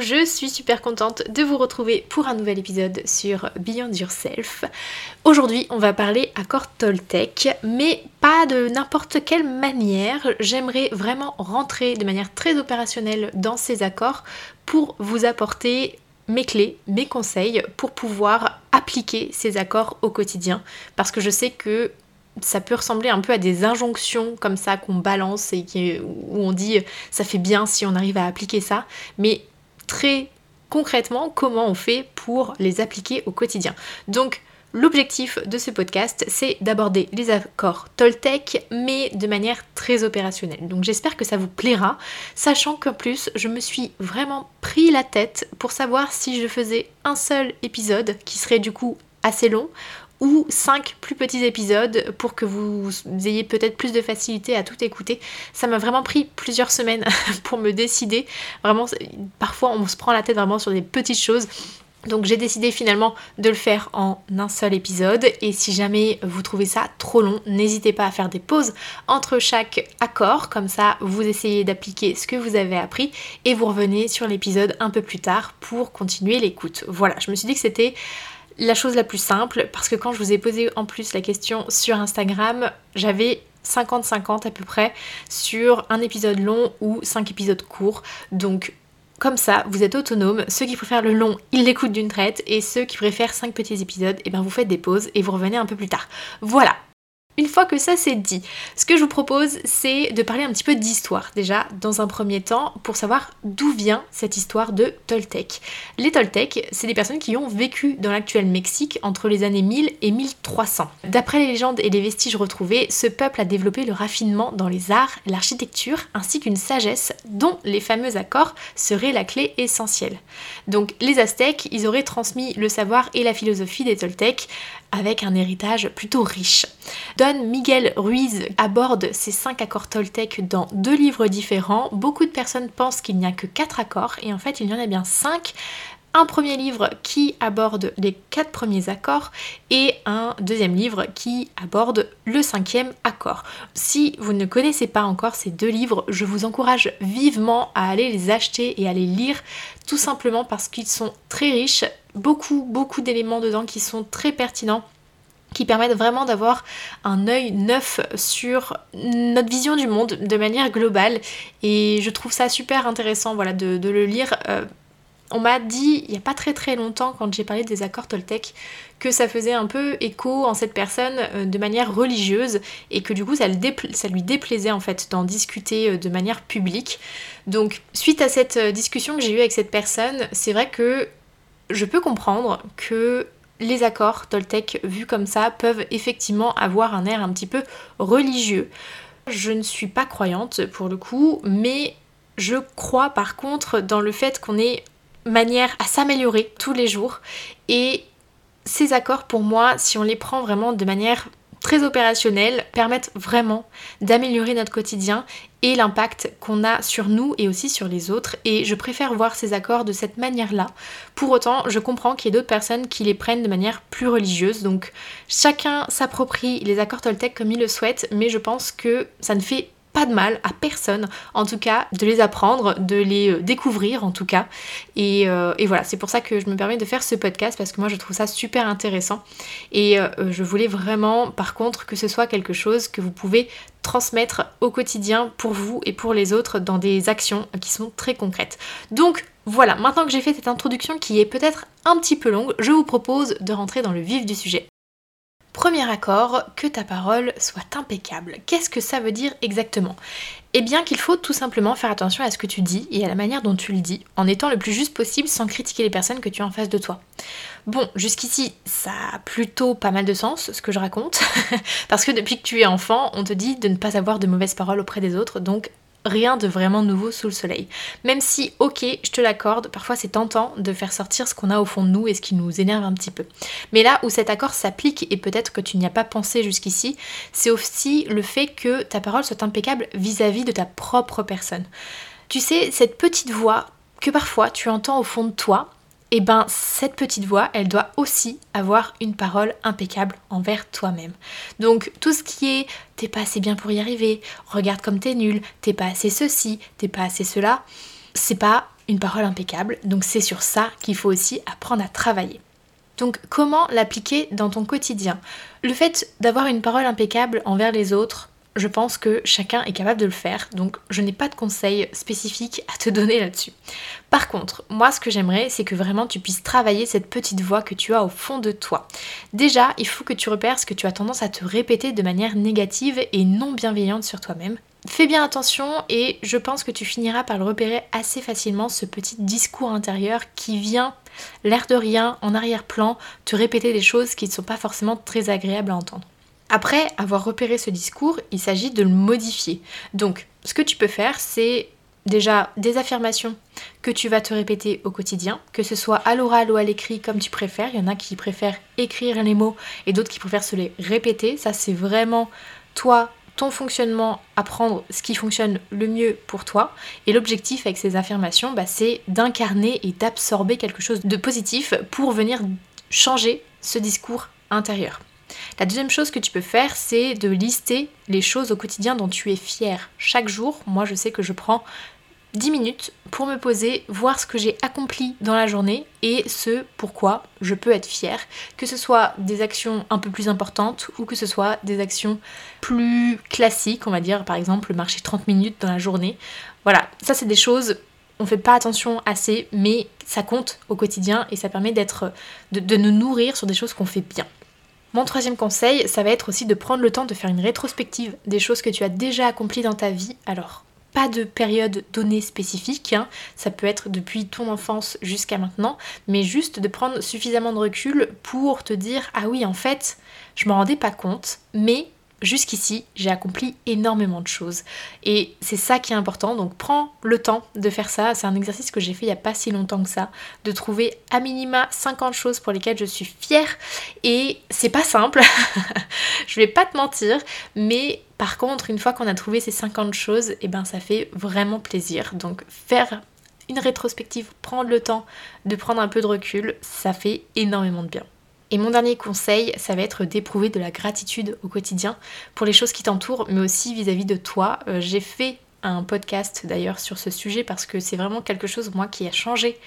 je suis super contente de vous retrouver pour un nouvel épisode sur Beyond Yourself. Aujourd'hui, on va parler accord Toltec, mais pas de n'importe quelle manière. J'aimerais vraiment rentrer de manière très opérationnelle dans ces accords pour vous apporter mes clés, mes conseils pour pouvoir appliquer ces accords au quotidien. Parce que je sais que ça peut ressembler un peu à des injonctions comme ça qu'on balance et où on dit ça fait bien si on arrive à appliquer ça, mais très concrètement comment on fait pour les appliquer au quotidien. Donc L'objectif de ce podcast, c'est d'aborder les accords Toltec, mais de manière très opérationnelle. Donc j'espère que ça vous plaira, sachant qu'en plus, je me suis vraiment pris la tête pour savoir si je faisais un seul épisode, qui serait du coup assez long, ou 5 plus petits épisodes pour que vous ayez peut-être plus de facilité à tout écouter. Ça m'a vraiment pris plusieurs semaines pour me décider. Vraiment, parfois on se prend la tête vraiment sur des petites choses. Donc j'ai décidé finalement de le faire en un seul épisode et si jamais vous trouvez ça trop long, n'hésitez pas à faire des pauses entre chaque accord, comme ça vous essayez d'appliquer ce que vous avez appris et vous revenez sur l'épisode un peu plus tard pour continuer l'écoute. Voilà, je me suis dit que c'était la chose la plus simple parce que quand je vous ai posé en plus la question sur Instagram, j'avais 50-50 à peu près sur un épisode long ou 5 épisodes courts. Donc comme ça, vous êtes autonome. Ceux qui préfèrent le long, ils l'écoutent d'une traite. Et ceux qui préfèrent 5 petits épisodes, eh bien vous faites des pauses et vous revenez un peu plus tard. Voilà, une fois que ça c'est dit, ce que je vous propose c'est de parler un petit peu d'histoire déjà dans un premier temps pour savoir d'où vient cette histoire de Toltec. Les Toltec, c'est des personnes qui ont vécu dans l'actuel Mexique entre les années 1000 et 1300. D'après les légendes et les vestiges retrouvés, ce peuple a développé le raffinement dans les arts, l'architecture ainsi qu'une sagesse dont les fameux accords seraient la clé essentielle. Donc les Aztèques, ils auraient transmis le savoir et la philosophie des Toltecs avec un héritage plutôt riche. Don Miguel Ruiz aborde ces cinq accords Toltec dans deux livres différents. Beaucoup de personnes pensent qu'il n'y a que quatre accords et en fait il y en a bien cinq un premier livre qui aborde les quatre premiers accords et un deuxième livre qui aborde le cinquième accord. Si vous ne connaissez pas encore ces deux livres, je vous encourage vivement à aller les acheter et à les lire tout simplement parce qu'ils sont très riches, beaucoup beaucoup d'éléments dedans qui sont très pertinents qui permettent vraiment d'avoir un œil neuf sur notre vision du monde de manière globale et je trouve ça super intéressant voilà, de, le lire. Euh, on m'a dit il n'y a pas très très longtemps quand j'ai parlé des accords Toltec que ça faisait un peu écho en cette personne euh, de manière religieuse et que du coup ça, lui déplaisait en fait d'en discuter euh, de manière publique. Donc suite à cette discussion que j'ai eue avec cette personne, c'est vrai que je peux comprendre que les accords Toltec vus comme ça peuvent effectivement avoir un air un petit peu religieux. Je ne suis pas croyante pour le coup, mais je crois par contre dans le fait qu'on ait manière à s'améliorer tous les jours et ces accords pour moi, si on les prend vraiment de manière très opérationnels permettent vraiment d'améliorer notre quotidien et l'impact qu'on a sur nous et aussi sur les autres. Et je préfère voir ces accords de cette manière-là. Pour autant, je comprends qu'il y ait d'autres personnes qui les prennent de manière plus religieuse. Donc chacun s'approprie les accords Toltec comme il le souhaite, mais je pense que ça ne fait pas de mal à personne, en tout cas, de les apprendre, de les euh, découvrir en tout cas. Euh, et, voilà, c'est pour ça que je me permets de faire ce podcast parce que moi je trouve ça super intéressant. Et euh, je voulais vraiment, par contre, que ce soit quelque chose que vous pouvez transmettre au quotidien pour vous et pour les autres dans des actions qui sont très concrètes. Donc voilà, maintenant que j'ai fait cette introduction qui est peut-être un petit peu longue, je vous propose de rentrer dans le vif du sujet. Premier accord, que ta parole soit impeccable. Qu'est-ce que ça veut dire exactement? Eh bien qu'il faut tout simplement faire attention à ce que tu dis et à la manière dont tu le dis, en étant le plus juste possible sans critiquer les personnes que tu as en face de toi. Bon, jusqu'ici, ça a plutôt pas mal de sens ce que je raconte, parce que depuis que tu es enfant, on te dit de ne pas avoir de mauvaises paroles auprès des autres, donc rien de vraiment nouveau sous le soleil. Même si, ok, je te l'accorde, parfois c'est tentant de faire sortir ce qu'on a au fond de nous et ce qui nous énerve un petit peu. Mais là où cet accord s'applique, et peut-être que tu n'y as pas pensé jusqu'ici, c'est aussi le fait que ta parole soit impeccable vis-à-vis de ta propre personne. Tu sais, cette petite voix que parfois tu entends au fond de toi, eh ben cette petite voix, elle doit aussi avoir une parole impeccable envers toi-même. Donc tout ce qui est t'es pas assez bien pour y arriver, regarde comme t'es nul, t'es pas assez ceci, t'es pas assez cela, c'est pas une parole impeccable. Donc c'est sur ça qu'il faut aussi apprendre à travailler. Donc comment l'appliquer dans ton quotidien? Le fait d'avoir une parole impeccable envers les autres, je pense que chacun est capable de le faire, donc je n'ai pas de conseils spécifiques à te donner là-dessus. Par contre, moi ce que j'aimerais, c'est que vraiment tu puisses travailler cette petite voix que tu as au fond de toi. Déjà, il faut que tu repères ce que tu as tendance à te répéter de manière négative et non bienveillante sur toi-même. Fais bien attention et je pense que tu finiras par le repérer assez facilement, ce petit discours intérieur qui vient, l'air de rien, en arrière-plan, te répéter des choses qui ne sont pas forcément très agréables à entendre. Après avoir repéré ce discours, il s'agit de le modifier. Donc, ce que tu peux faire, c'est déjà des affirmations que tu vas te répéter au quotidien, que ce soit à l'oral ou à l'écrit comme tu préfères. Il y en a qui préfèrent écrire les mots et d'autres qui préfèrent se les répéter. Ça, c'est vraiment toi, ton fonctionnement, apprendre ce qui fonctionne le mieux pour toi. Et l'objectif avec ces affirmations, bah, c'est d'incarner et d'absorber quelque chose de positif pour venir changer ce discours intérieur. La deuxième chose que tu peux faire, c'est de lister les choses au quotidien dont tu es fier. Chaque jour, moi je sais que je prends 10 minutes pour me poser, voir ce que j'ai accompli dans la journée et ce pourquoi je peux être fière. Que ce soit des actions un peu plus importantes ou que ce soit des actions plus classiques, on va dire par exemple marcher 30 minutes dans la journée. Voilà, ça c'est des choses, on fait pas attention assez, mais ça compte au quotidien et ça permet d'être, de nous nourrir sur des choses qu'on fait bien. Mon troisième conseil, ça va être aussi de prendre le temps de faire une rétrospective des choses que tu as déjà accomplies dans ta vie. Alors, pas de période donnée spécifique, hein. ça peut être depuis ton enfance jusqu'à maintenant, mais juste de prendre suffisamment de recul pour te dire ah oui en fait je m'en rendais pas compte, mais jusqu'ici, j'ai accompli énormément de choses. Et c'est ça qui est important, donc prends le temps de faire ça. C'est un exercice que j'ai fait il n'y a pas si longtemps que ça, de trouver à minima 50 choses pour lesquelles je suis fière. Et c'est pas simple, je vais pas te mentir, mais par contre, une fois qu'on a trouvé ces 50 choses, et eh ben ça fait vraiment plaisir. Donc faire une rétrospective, prendre le temps de prendre un peu de recul, ça fait énormément de bien. Et mon dernier conseil, ça va être d'éprouver de la gratitude au quotidien pour les choses qui t'entourent, mais aussi vis-à-vis de toi. Euh, j'ai fait un podcast d'ailleurs sur ce sujet parce que c'est vraiment quelque chose, moi, qui a changé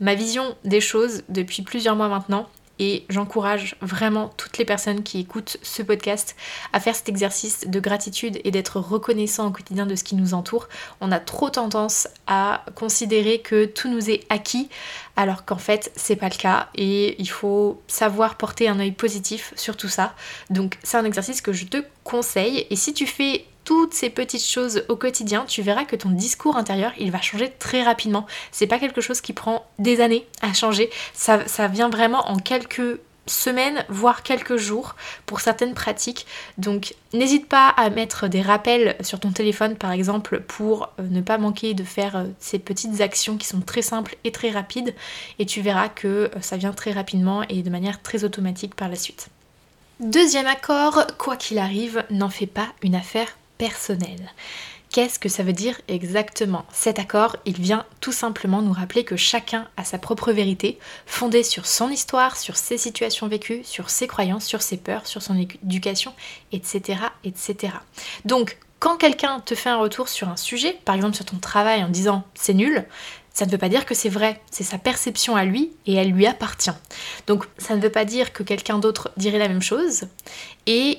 ma vision des choses depuis plusieurs mois maintenant et j'encourage vraiment toutes les personnes qui écoutent ce podcast à faire cet exercice de gratitude et d'être reconnaissant au quotidien de ce qui nous entoure. On a trop tendance à considérer que tout nous est acquis alors qu'en fait c'est pas le cas et il faut savoir porter un œil positif sur tout ça. Donc c'est un exercice que je te conseille et si tu fais toutes ces petites choses au quotidien, tu verras que ton discours intérieur, il va changer très rapidement. C'est pas quelque chose qui prend des années à changer. Ça, ça vient vraiment en quelques semaines, voire quelques jours pour certaines pratiques. Donc n'hésite pas à mettre des rappels sur ton téléphone par exemple pour euh, ne pas manquer de faire euh, ces petites actions qui sont très simples et très rapides et tu verras que euh, ça vient très rapidement et de manière très automatique par la suite. Deuxième accord, quoi qu'il arrive, n'en fais pas une affaire personnel. Qu'est-ce que ça veut dire exactement? Cet accord, il vient tout simplement nous rappeler que chacun a sa propre vérité, fondée sur son histoire, sur ses situations vécues, sur ses croyances, sur ses peurs, sur son éducation, etc. etc. Donc, quand quelqu'un te fait un retour sur un sujet, par exemple sur ton travail en disant c'est nul, ça ne veut pas dire que c'est vrai, c'est sa perception à lui et elle lui appartient. Donc ça ne veut pas dire que quelqu'un d'autre dirait la même chose et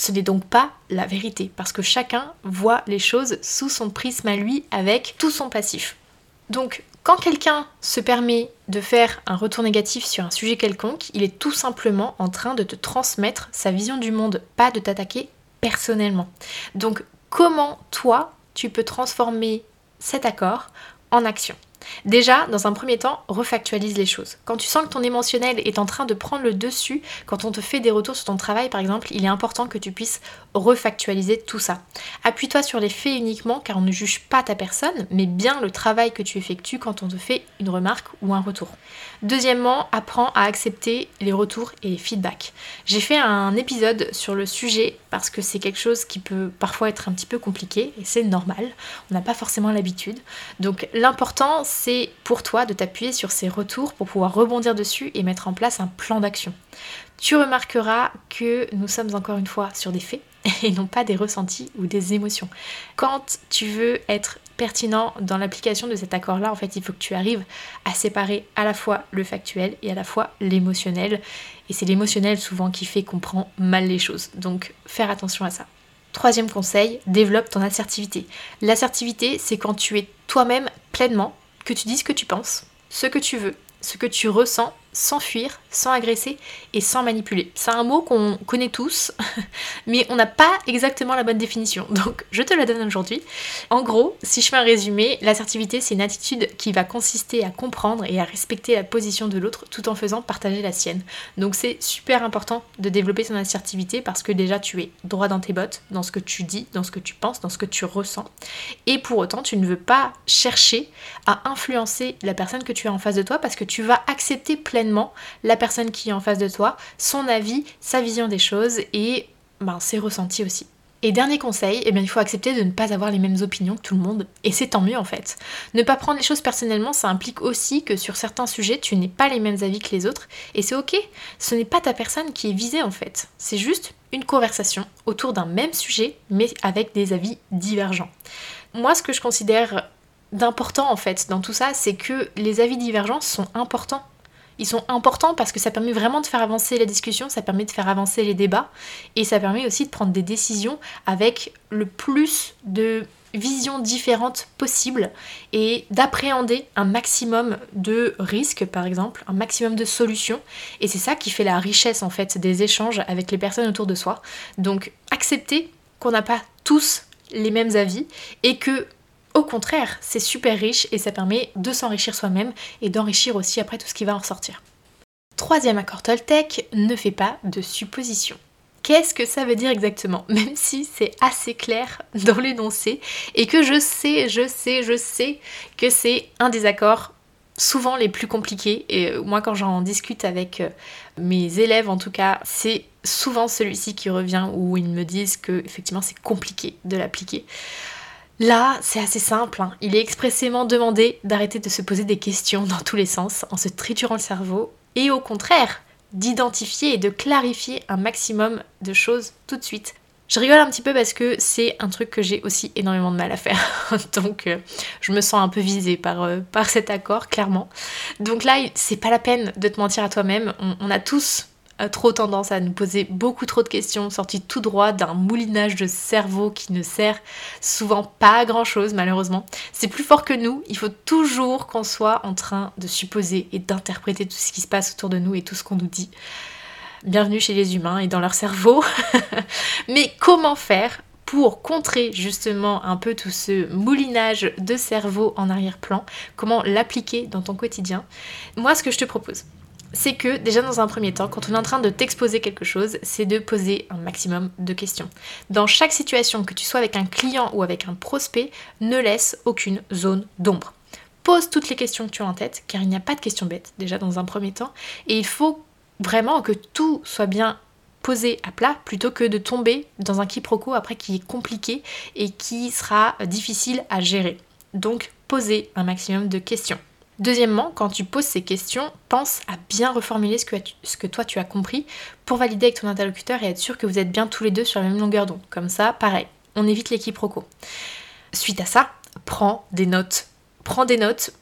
ce n'est donc pas la vérité, parce que chacun voit les choses sous son prisme à lui avec tout son passif. Donc quand quelqu'un se permet de faire un retour négatif sur un sujet quelconque, il est tout simplement en train de te transmettre sa vision du monde, pas de t'attaquer personnellement. Donc comment toi, tu peux transformer cet accord en action? Déjà, dans un premier temps, refactualise les choses. Quand tu sens que ton émotionnel est en train de prendre le dessus, quand on te fait des retours sur ton travail par exemple, il est important que tu puisses refactualiser tout ça. Appuie-toi sur les faits uniquement car on ne juge pas ta personne, mais bien le travail que tu effectues quand on te fait une remarque ou un retour. Deuxièmement, apprends à accepter les retours et les feedbacks. J'ai fait un épisode sur le sujet parce que c'est quelque chose qui peut parfois être un petit peu compliqué et c'est normal, on n'a pas forcément l'habitude. Donc l'important c'est pour toi de t'appuyer sur ces retours pour pouvoir rebondir dessus et mettre en place un plan d'action. Tu remarqueras que nous sommes encore une fois sur des faits et non pas des ressentis ou des émotions. Quand tu veux être pertinent dans l'application de cet accord-là, en fait, il faut que tu arrives à séparer à la fois le factuel et à la fois l'émotionnel. Et c'est l'émotionnel souvent qui fait qu'on prend mal les choses. Donc, faire attention à ça. Troisième conseil, développe ton assertivité. L'assertivité, c'est quand tu es toi-même pleinement, que tu dis ce que tu penses, ce que tu veux, ce que tu ressens sans fuir, sans agresser et sans manipuler. C'est un mot qu'on connaît tous, mais on n'a pas exactement la bonne définition. Donc je te la donne aujourd'hui. En gros, si je fais un résumé, l'assertivité c'est une attitude qui va consister à comprendre et à respecter la position de l'autre tout en faisant partager la sienne. Donc c'est super important de développer son assertivité parce que déjà tu es droit dans tes bottes, dans ce que tu dis, dans ce que tu penses, dans ce que tu ressens. Et pour autant, tu ne veux pas chercher à influencer la personne que tu as en face de toi parce que tu vas accepter pleinement la personne qui est en face de toi, son avis, sa vision des choses et ben, ses ressentis aussi. Et dernier conseil, eh bien, il faut accepter de ne pas avoir les mêmes opinions que tout le monde, et c'est tant mieux en fait. Ne pas prendre les choses personnellement, ça implique aussi que sur certains sujets, tu n'es pas les mêmes avis que les autres, et c'est ok, ce n'est pas ta personne qui est visée en fait, c'est juste une conversation autour d'un même sujet, mais avec des avis divergents. Moi, ce que je considère d'important en fait dans tout ça, c'est que les avis divergents sont importants ils sont importants parce que ça permet vraiment de faire avancer la discussion, ça permet de faire avancer les débats et ça permet aussi de prendre des décisions avec le plus de visions différentes possibles et d'appréhender un maximum de risques par exemple, un maximum de solutions et c'est ça qui fait la richesse en fait des échanges avec les personnes autour de soi. Donc accepter qu'on n'a pas tous les mêmes avis et que au contraire, c'est super riche et ça permet de s'enrichir soi-même et d'enrichir aussi après tout ce qui va en ressortir. Troisième accord Toltec, ne fais pas de suppositions. Qu'est-ce que ça veut dire exactement? Même si c'est assez clair dans l'énoncé et que je sais, je sais, je sais que c'est un des accords souvent les plus compliqués et euh, moi quand j'en discute avec euh, mes élèves en tout cas c'est souvent celui-ci qui revient où ils me disent que effectivement c'est compliqué de l'appliquer. Là, c'est assez simple. Hein. Il est expressément demandé d'arrêter de se poser des questions dans tous les sens en se triturant le cerveau et au contraire d'identifier et de clarifier un maximum de choses tout de suite. Je rigole un petit peu parce que c'est un truc que j'ai aussi énormément de mal à faire. Donc euh, je me sens un peu visée par, euh, par cet accord, clairement. Donc là, c'est pas la peine de te mentir à toi-même. on a tous trop tendance à nous poser beaucoup trop de questions sorties tout droit d'un moulinage de cerveau qui ne sert souvent pas à grand chose malheureusement. C'est plus fort que nous, il faut toujours qu'on soit en train de supposer et d'interpréter tout ce qui se passe autour de nous et tout ce qu'on nous dit. Bienvenue chez les humains et dans leur cerveau. Mais comment faire pour contrer justement un peu tout ce moulinage de cerveau en arrière-plan, comment l'appliquer dans ton quotidien? Moi, ce que je te propose, c'est que déjà dans un premier temps, quand on est en train de t'exposer quelque chose, c'est de poser un maximum de questions. Dans chaque situation, que tu sois avec un client ou avec un prospect, ne laisse aucune zone d'ombre. Pose toutes les questions que tu as en tête, car il n'y a pas de questions bêtes déjà dans un premier temps, et il faut vraiment que tout soit bien posé à plat plutôt que de tomber dans un quiproquo après qui est compliqué et qui sera difficile à gérer. Donc posez un maximum de questions. Deuxièmement, quand tu poses ces questions, pense à bien reformuler ce que, toi tu as compris pour valider avec ton interlocuteur et être sûr que vous êtes bien tous les deux sur la même longueur d'onde. Comme ça, pareil, on évite l'équiproquo. Suite à ça, prends des notes. Prends des notes.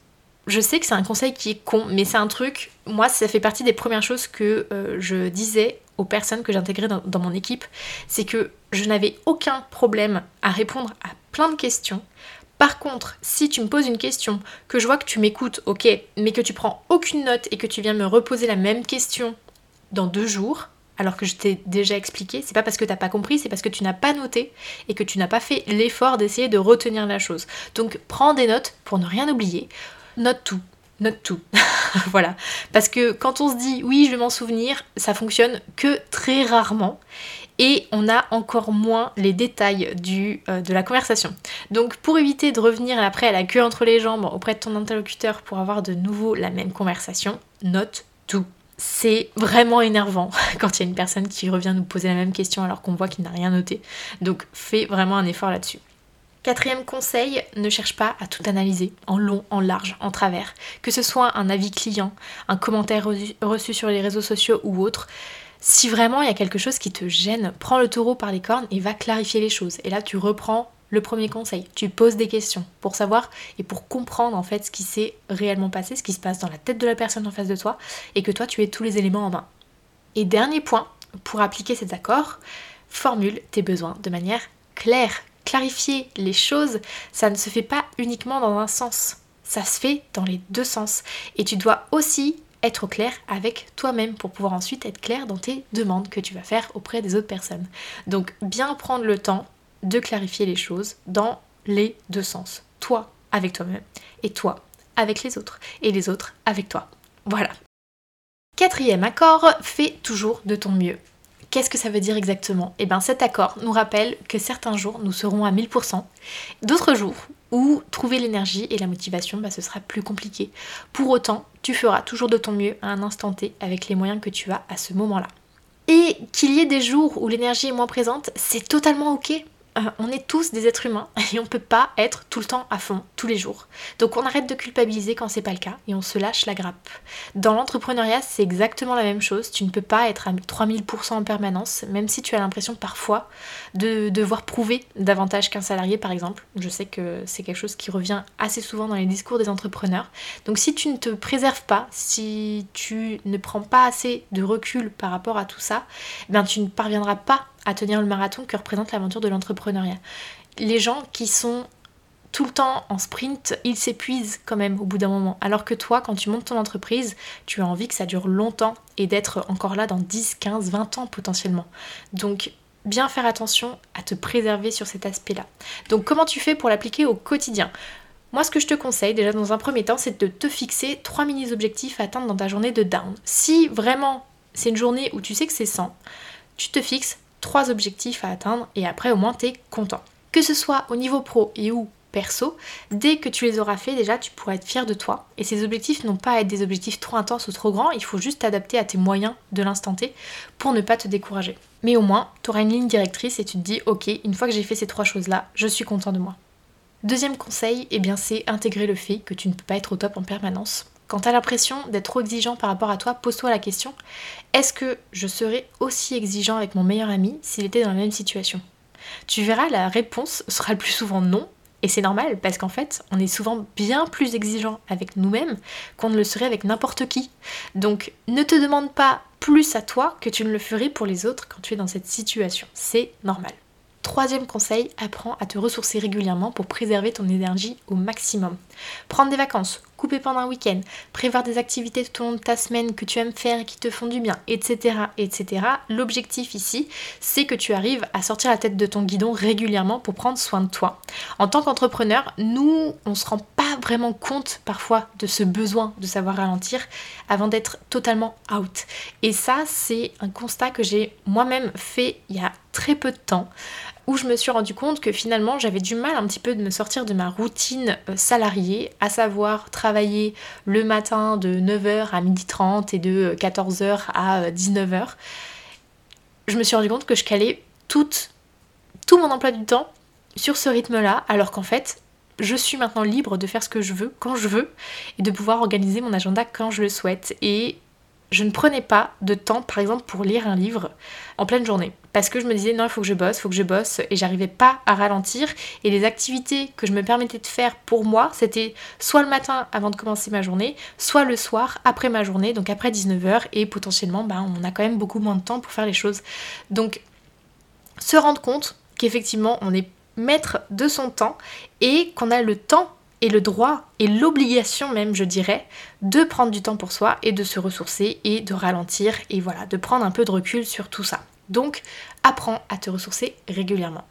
Je sais que c'est un conseil qui est con, mais c'est un truc, moi ça fait partie des premières choses que euh, je disais aux personnes que j'intégrais dans mon équipe, c'est que je n'avais aucun problème à répondre à plein de questions par contre, si tu me poses une question, que je vois que tu m'écoutes, ok, mais que tu prends aucune note et que tu viens me reposer la même question dans deux jours, alors que je t'ai déjà expliqué, c'est pas parce que t'as pas compris, c'est parce que tu n'as pas noté et que tu n'as pas fait l'effort d'essayer de retenir la chose. Donc prends des notes pour ne rien oublier. note tout. Note tout. voilà. Parce que quand on se dit oui, je vais m'en souvenir, ça fonctionne que très rarement et on a encore moins les détails du, euh, de la conversation. Donc pour éviter de revenir après à la queue entre les jambes auprès de ton interlocuteur pour avoir de nouveau la même conversation, note tout. C'est vraiment énervant quand il y a une personne qui revient nous poser la même question alors qu'on voit qu'il n'a rien noté. Donc fais vraiment un effort là-dessus. Quatrième conseil, ne cherche pas à tout analyser en long, en large, en travers. Que ce soit un avis client, un commentaire reçu sur les réseaux sociaux ou autre, si vraiment il y a quelque chose qui te gêne, prends le taureau par les cornes et va clarifier les choses. Et là, tu reprends le premier conseil. Tu poses des questions pour savoir et pour comprendre en fait ce qui s'est réellement passé, ce qui se passe dans la tête de la personne en face de toi et que toi tu aies tous les éléments en main. Et dernier point, pour appliquer cet accord, formule tes besoins de manière claire. Clarifier les choses, ça ne se fait pas uniquement dans un sens, ça se fait dans les deux sens. Et tu dois aussi être clair avec toi-même pour pouvoir ensuite être clair dans tes demandes que tu vas faire auprès des autres personnes. Donc bien prendre le temps de clarifier les choses dans les deux sens. Toi avec toi-même et toi avec les autres et les autres avec toi. Voilà. Quatrième accord, fais toujours de ton mieux. Qu'est-ce que ça veut dire exactement? Eh bien cet accord nous rappelle que certains jours nous serons à 1000%, d'autres jours où trouver l'énergie et la motivation, bah, ce sera plus compliqué. Pour autant, tu feras toujours de ton mieux à un instant T avec les moyens que tu as à ce moment-là. Et qu'il y ait des jours où l'énergie est moins présente, c'est totalement ok. Euh, on est tous des êtres humains et on peut pas être tout le temps à fond, tous les jours. Donc on arrête de culpabiliser quand c'est pas le cas et on se lâche la grappe. Dans l'entrepreneuriat, c'est exactement la même chose. Tu ne peux pas être à 3000% en permanence, même si tu as l'impression parfois de devoir prouver davantage qu'un salarié, par exemple. Je sais que c'est quelque chose qui revient assez souvent dans les discours des entrepreneurs. Donc si tu ne te préserves pas, si tu ne prends pas assez de recul par rapport à tout ça, ben tu ne parviendras pas à tenir le marathon que représente l'aventure de l'entrepreneuriat. Les gens qui sont tout le temps en sprint, ils s'épuisent quand même au bout d'un moment. Alors que toi, quand tu montes ton entreprise, tu as envie que ça dure longtemps et d'être encore là dans 10, 15, 20 ans potentiellement. Donc bien faire attention à te préserver sur cet aspect-là. Donc comment tu fais pour l'appliquer au quotidien? Moi, ce que je te conseille, déjà dans un premier temps, c'est de te fixer trois mini-objectifs à atteindre dans ta journée de down. Si vraiment c'est une journée où tu sais que c'est 100, tu te fixes trois objectifs à atteindre et après au moins tu es content. Que ce soit au niveau pro et ou perso, dès que tu les auras fait déjà, tu pourras être fier de toi. Et ces objectifs n'ont pas à être des objectifs trop intenses ou trop grands, il faut juste t'adapter à tes moyens de l'instant T pour ne pas te décourager. Mais au moins, tu auras une ligne directrice et tu te dis, ok, une fois que j'ai fait ces trois choses-là, je suis content de moi. Deuxième conseil, eh bien c'est intégrer le fait que tu ne peux pas être au top en permanence. Quand tu as l'impression d'être trop exigeant par rapport à toi, pose-toi la question est-ce que je serais aussi exigeant avec mon meilleur ami s'il était dans la même situation? Tu verras, la réponse sera le plus souvent non. Et c'est normal parce qu'en fait, on est souvent bien plus exigeant avec nous-mêmes qu'on ne le serait avec n'importe qui. Donc ne te demande pas plus à toi que tu ne le ferais pour les autres quand tu es dans cette situation. C'est normal. Troisième conseil, apprends à te ressourcer régulièrement pour préserver ton énergie au maximum. Prendre des vacances, couper pendant un week-end, prévoir des activités tout au long de ta semaine que tu aimes faire et qui te font du bien, etc. etc. L'objectif ici, c'est que tu arrives à sortir la tête de ton guidon régulièrement pour prendre soin de toi. En tant qu'entrepreneur, nous, on se rend pas vraiment compte parfois de ce besoin de savoir ralentir avant d'être totalement out. Et ça, c'est un constat que j'ai moi-même fait il y a très peu de temps où je me suis rendu compte que finalement j'avais du mal un petit peu de me sortir de ma routine euh, salariée, à savoir travailler le matin de 9h à 12h30 et de 14h euh, à 19h. Euh, je me suis rendu compte que je calais tout, tout mon emploi du temps sur ce rythme-là, alors qu'en fait, je suis maintenant libre de faire ce que je veux quand je veux et de pouvoir organiser mon agenda quand je le souhaite. Et je ne prenais pas de temps, par exemple, pour lire un livre en pleine journée. Parce que je me disais, non, il faut que je bosse, il faut que je bosse, et j'arrivais pas à ralentir. Et les activités que je me permettais de faire pour moi, c'était soit le matin avant de commencer ma journée, soit le soir après ma journée, donc après 19h, et potentiellement, bah, on a quand même beaucoup moins de temps pour faire les choses. Donc, se rendre compte qu'effectivement, on est maître de son temps et qu'on a le temps et le droit et l'obligation même, je dirais, de prendre du temps pour soi et de se ressourcer et de ralentir et voilà, de prendre un peu de recul sur tout ça. Donc, apprends à te ressourcer régulièrement.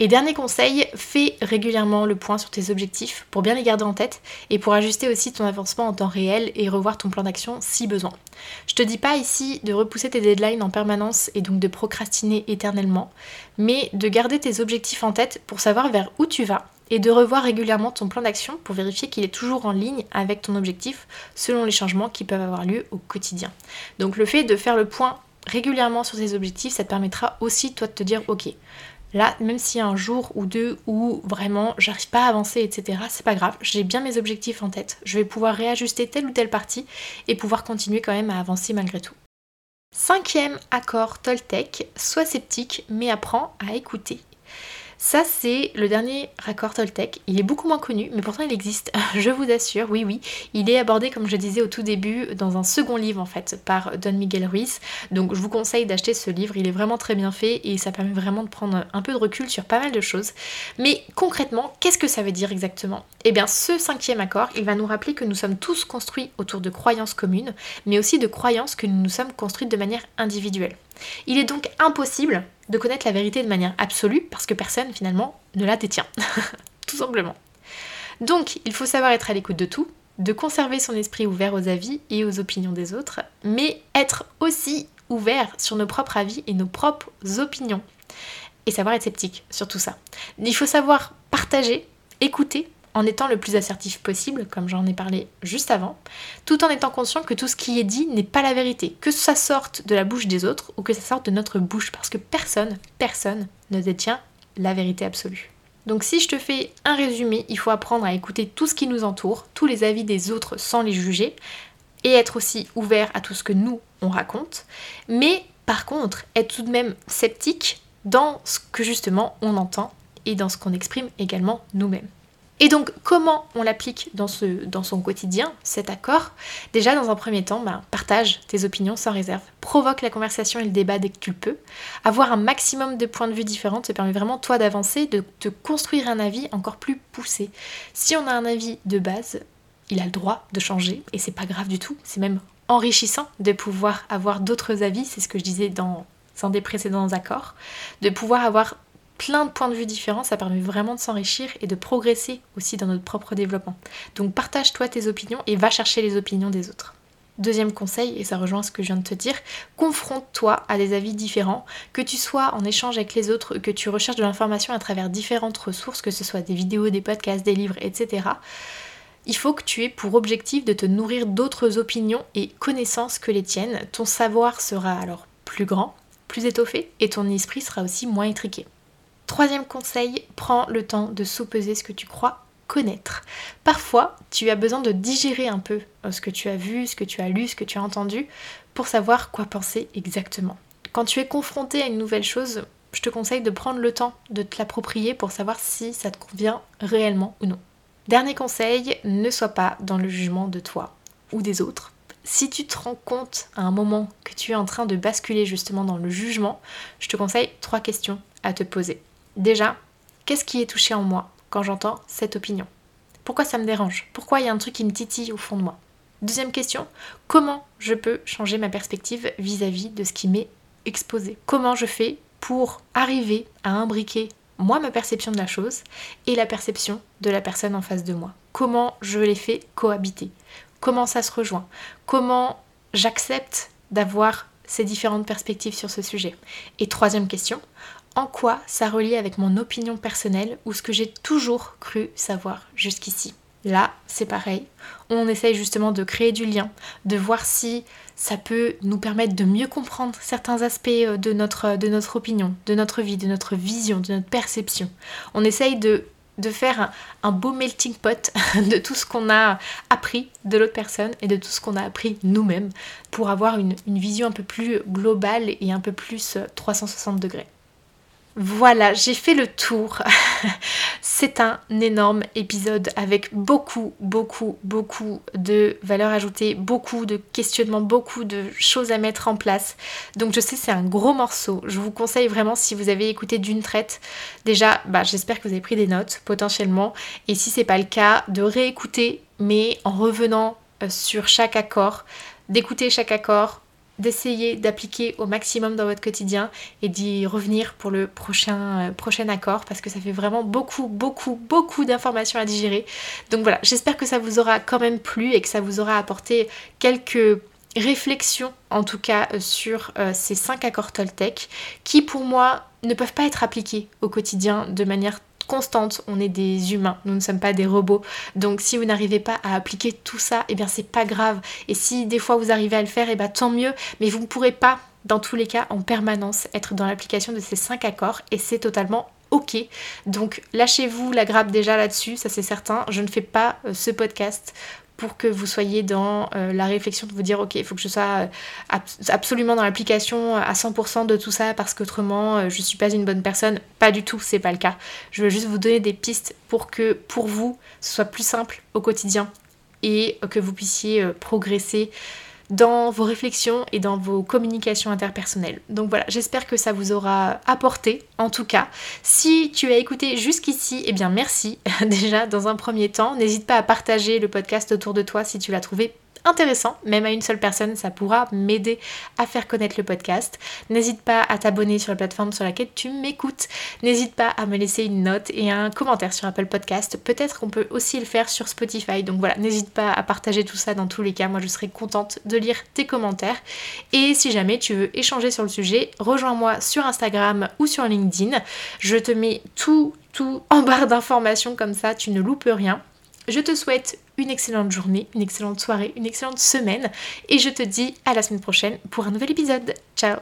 Et dernier conseil, fais régulièrement le point sur tes objectifs pour bien les garder en tête et pour ajuster aussi ton avancement en temps réel et revoir ton plan d'action si besoin. Je te dis pas ici de repousser tes deadlines en permanence et donc de procrastiner éternellement, mais de garder tes objectifs en tête pour savoir vers où tu vas et de revoir régulièrement ton plan d'action pour vérifier qu'il est toujours en ligne avec ton objectif selon les changements qui peuvent avoir lieu au quotidien. Donc le fait de faire le point régulièrement sur tes objectifs, ça te permettra aussi toi de te dire ok, Là, même a un jour ou deux où vraiment j'arrive pas à avancer, etc., c'est pas grave, j'ai bien mes objectifs en tête. Je vais pouvoir réajuster telle ou telle partie et pouvoir continuer quand même à avancer malgré tout. Cinquième accord Toltec, sois sceptique mais apprends à écouter. Ça, c'est le dernier raccord Toltec. Il est beaucoup moins connu, mais pourtant il existe, je vous assure, oui, oui. Il est abordé, comme je disais au tout début, dans un second livre en fait, par Don Miguel Ruiz. Donc je vous conseille d'acheter ce livre, il est vraiment très bien fait et ça permet vraiment de prendre un peu de recul sur pas mal de choses. Mais concrètement, qu'est-ce que ça veut dire exactement? Eh bien, ce cinquième accord, il va nous rappeler que nous sommes tous construits autour de croyances communes, mais aussi de croyances que nous nous sommes construites de manière individuelle. Il est donc impossible de connaître la vérité de manière absolue parce que personne finalement ne la détient. tout simplement. Donc il faut savoir être à l'écoute de tout, de conserver son esprit ouvert aux avis et aux opinions des autres, mais être aussi ouvert sur nos propres avis et nos propres opinions. Et savoir être sceptique sur tout ça. Il faut savoir partager, écouter en étant le plus assertif possible, comme j'en ai parlé juste avant, tout en étant conscient que tout ce qui est dit n'est pas la vérité, que ça sorte de la bouche des autres ou que ça sorte de notre bouche, parce que personne, personne ne détient la vérité absolue. Donc si je te fais un résumé, il faut apprendre à écouter tout ce qui nous entoure, tous les avis des autres sans les juger, et être aussi ouvert à tout ce que nous, on raconte, mais par contre, être tout de même sceptique dans ce que justement on entend et dans ce qu'on exprime également nous-mêmes. Et donc, comment on l'applique dans, son quotidien, cet accord? Déjà, dans un premier temps, ben, partage tes opinions sans réserve. Provoque la conversation et le débat dès que tu le peux. Avoir un maximum de points de vue différents te permet vraiment, toi, d'avancer, de te construire un avis encore plus poussé. Si on a un avis de base, il a le droit de changer, et c'est pas grave du tout. C'est même enrichissant de pouvoir avoir d'autres avis, c'est ce que je disais dans un des précédents accords, de pouvoir avoir plein de points de vue différents, ça permet vraiment de s'enrichir et de progresser aussi dans notre propre développement. Donc partage-toi tes opinions et va chercher les opinions des autres. Deuxième conseil, et ça rejoint ce que je viens de te dire, confronte-toi à des avis différents, que tu sois en échange avec les autres, que tu recherches de l'information à travers différentes ressources, que ce soit des vidéos, des podcasts, des livres, etc. Il faut que tu aies pour objectif de te nourrir d'autres opinions et connaissances que les tiennes. Ton savoir sera alors plus grand, plus étoffé, et ton esprit sera aussi moins étriqué. Troisième conseil, prends le temps de sous-peser ce que tu crois connaître. Parfois, tu as besoin de digérer un peu euh, ce que tu as vu, ce que tu as lu, ce que tu as entendu, pour savoir quoi penser exactement. Quand tu es confronté à une nouvelle chose, je te conseille de prendre le temps de te l'approprier pour savoir si ça te convient réellement ou non. Dernier conseil, ne sois pas dans le jugement de toi ou des autres. Si tu te rends compte à un moment que tu es en train de basculer justement dans le jugement, je te conseille trois questions à te poser. Déjà, qu'est-ce qui est touché en moi quand j'entends cette opinion? Pourquoi ça me dérange? Pourquoi il y a un truc qui me titille au fond de moi? Deuxième question, comment je peux changer ma perspective vis-à-vis de ce qui m'est exposé? Comment je fais pour arriver à imbriquer moi ma perception de la chose et la perception de la personne en face de moi? Comment je les fais cohabiter? Comment ça se rejoint? Comment j'accepte d'avoir ces différentes perspectives sur ce sujet? Et troisième question, en quoi ça relie avec mon opinion personnelle ou ce que j'ai toujours cru savoir jusqu'ici. Là, c'est pareil. On essaye justement de créer du lien, de voir si ça peut nous permettre de mieux comprendre certains aspects euh, de notre, de notre opinion, de notre vie, de notre vision, de notre perception. On essaye de, de faire un, beau melting pot de tout ce qu'on a appris de l'autre personne et de tout ce qu'on a appris nous-mêmes pour avoir une, une vision un peu plus globale et un peu plus 360 euh, degrés. Voilà, j'ai fait le tour. C'est un énorme épisode avec beaucoup, beaucoup, beaucoup de valeurs ajoutées, beaucoup de questionnements, beaucoup de choses à mettre en place. Donc je sais c'est un gros morceau. Je vous conseille vraiment si vous avez écouté d'une traite, déjà, bah, j'espère que vous avez pris des notes potentiellement. Et si c'est pas le cas, de réécouter, mais en revenant euh, sur chaque accord, d'écouter chaque accord, d'essayer d'appliquer au maximum dans votre quotidien et d'y revenir pour le prochain, euh, prochain accord parce que ça fait vraiment beaucoup, beaucoup, beaucoup d'informations à digérer. Donc voilà, j'espère que ça vous aura quand même plu et que ça vous aura apporté quelques réflexions en tout cas euh, sur euh, ces 5 accords Toltec qui pour moi ne peuvent pas être appliqués au quotidien de manière constante, on est des humains, nous ne sommes pas des robots. Donc si vous n'arrivez pas à appliquer tout ça, et eh bien c'est pas grave. Et si des fois vous arrivez à le faire, et eh bien tant mieux, mais vous ne pourrez pas dans tous les cas en permanence être dans l'application de ces cinq accords et c'est totalement ok. Donc lâchez-vous la grappe déjà là-dessus, ça c'est certain. Je ne fais pas euh, ce podcast pour que vous soyez dans euh, la réflexion de vous dire ok il faut que je sois euh, absolument dans l'application à 100% de tout ça parce qu'autrement euh, je suis pas une bonne personne. Pas du tout c'est pas le cas. Je veux juste vous donner des pistes pour que pour vous ce soit plus simple au quotidien et que vous puissiez progresser dans vos réflexions et dans vos communications interpersonnelles. Donc voilà, j'espère que ça vous aura apporté. En tout cas, si tu as écouté jusqu'ici, eh bien merci déjà dans un premier temps. N'hésite pas à partager le podcast autour de toi si tu l'as trouvé intéressant, même à une seule personne, ça pourra m'aider à faire connaître le podcast. N'hésite pas à t'abonner sur la plateforme sur laquelle tu m'écoutes. N'hésite pas à me laisser une note et un commentaire sur Apple Podcast. Peut-être qu'on peut aussi le faire sur Spotify. Donc voilà, n'hésite pas à partager tout ça dans tous les cas. Moi, je serai contente de lire tes commentaires. Et si jamais tu veux échanger sur le sujet, rejoins-moi sur Instagram ou sur LinkedIn. Je te mets tout tout en barre d'informations comme ça, tu ne loupes rien. Je te souhaite une excellente journée, une excellente soirée, une excellente semaine et je te dis à la semaine prochaine pour un nouvel épisode. Ciao